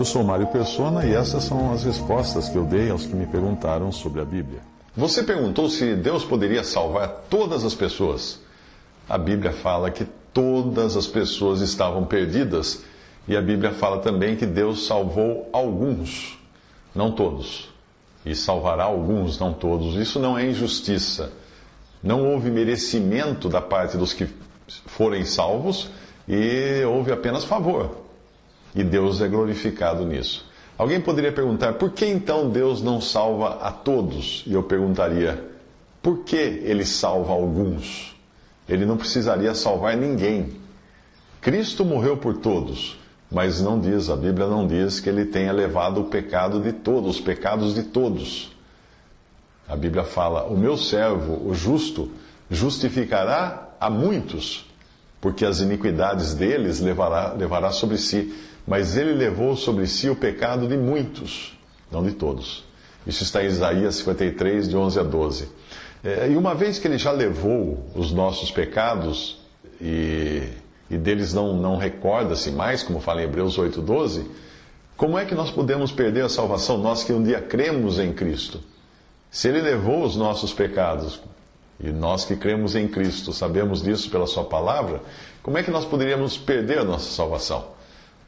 Eu sou Mário Persona e essas são as respostas que eu dei aos que me perguntaram sobre a Bíblia. Você perguntou se Deus poderia salvar todas as pessoas. A Bíblia fala que todas as pessoas estavam perdidas e a Bíblia fala também que Deus salvou alguns, não todos. E salvará alguns, não todos. Isso não é injustiça. Não houve merecimento da parte dos que forem salvos e houve apenas favor. E Deus é glorificado nisso. Alguém poderia perguntar, por que então Deus não salva a todos? E eu perguntaria, por que ele salva alguns? Ele não precisaria salvar ninguém. Cristo morreu por todos, mas não diz, a Bíblia não diz que ele tenha levado o pecado de todos, os pecados de todos. A Bíblia fala: o meu servo, o justo, justificará a muitos, porque as iniquidades deles levará, levará sobre si mas ele levou sobre si o pecado de muitos, não de todos. Isso está em Isaías 53, de 11 a 12. É, e uma vez que ele já levou os nossos pecados, e, e deles não, não recorda-se mais, como fala em Hebreus 8, 12, como é que nós podemos perder a salvação, nós que um dia cremos em Cristo? Se ele levou os nossos pecados, e nós que cremos em Cristo sabemos disso pela Sua palavra, como é que nós poderíamos perder a nossa salvação?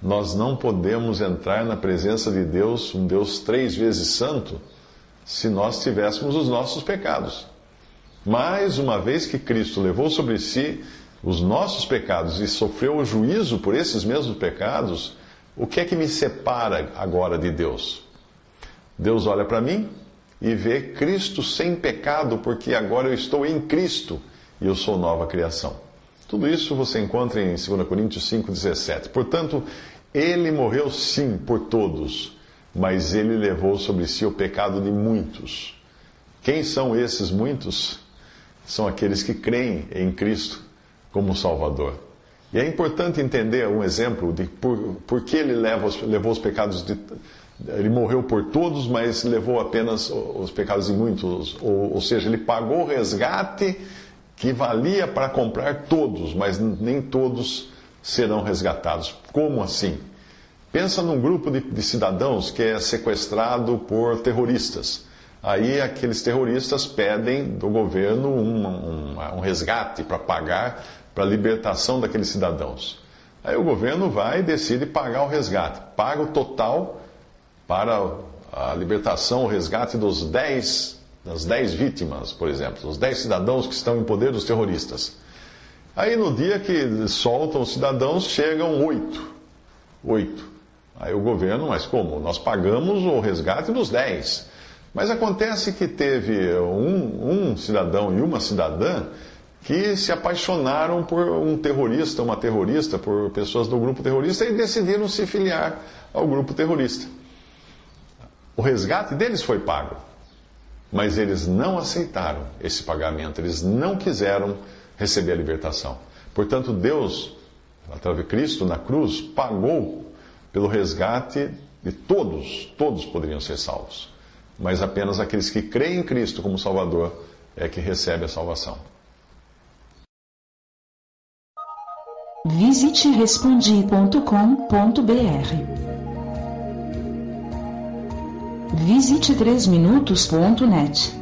Nós não podemos entrar na presença de Deus, um Deus três vezes santo, se nós tivéssemos os nossos pecados. Mas, uma vez que Cristo levou sobre si os nossos pecados e sofreu o juízo por esses mesmos pecados, o que é que me separa agora de Deus? Deus olha para mim e vê Cristo sem pecado, porque agora eu estou em Cristo e eu sou nova criação. Tudo isso você encontra em 2 Coríntios 5,17. Portanto, ele morreu sim por todos, mas ele levou sobre si o pecado de muitos. Quem são esses muitos? São aqueles que creem em Cristo como Salvador. E é importante entender um exemplo de por, por que ele leva, levou os pecados de. Ele morreu por todos, mas levou apenas os pecados de muitos. Ou, ou seja, ele pagou o resgate que valia para comprar todos, mas nem todos serão resgatados. Como assim? Pensa num grupo de, de cidadãos que é sequestrado por terroristas. Aí aqueles terroristas pedem do governo um, um, um resgate para pagar para a libertação daqueles cidadãos. Aí o governo vai e decide pagar o resgate. Paga o total para a libertação, o resgate dos 10, das 10 vítimas, por exemplo, os 10 cidadãos que estão em poder dos terroristas. Aí no dia que soltam os cidadãos, chegam oito. Oito. Aí o governo, mas como? Nós pagamos o resgate dos dez. Mas acontece que teve um, um cidadão e uma cidadã que se apaixonaram por um terrorista, uma terrorista, por pessoas do grupo terrorista e decidiram se filiar ao grupo terrorista. O resgate deles foi pago, mas eles não aceitaram esse pagamento, eles não quiseram receber a libertação. Portanto, Deus, através de Cristo na cruz, pagou pelo resgate de todos, todos poderiam ser salvos. Mas apenas aqueles que creem em Cristo como Salvador é que recebem a salvação. Visite respondi.com.br visite3minutos.net.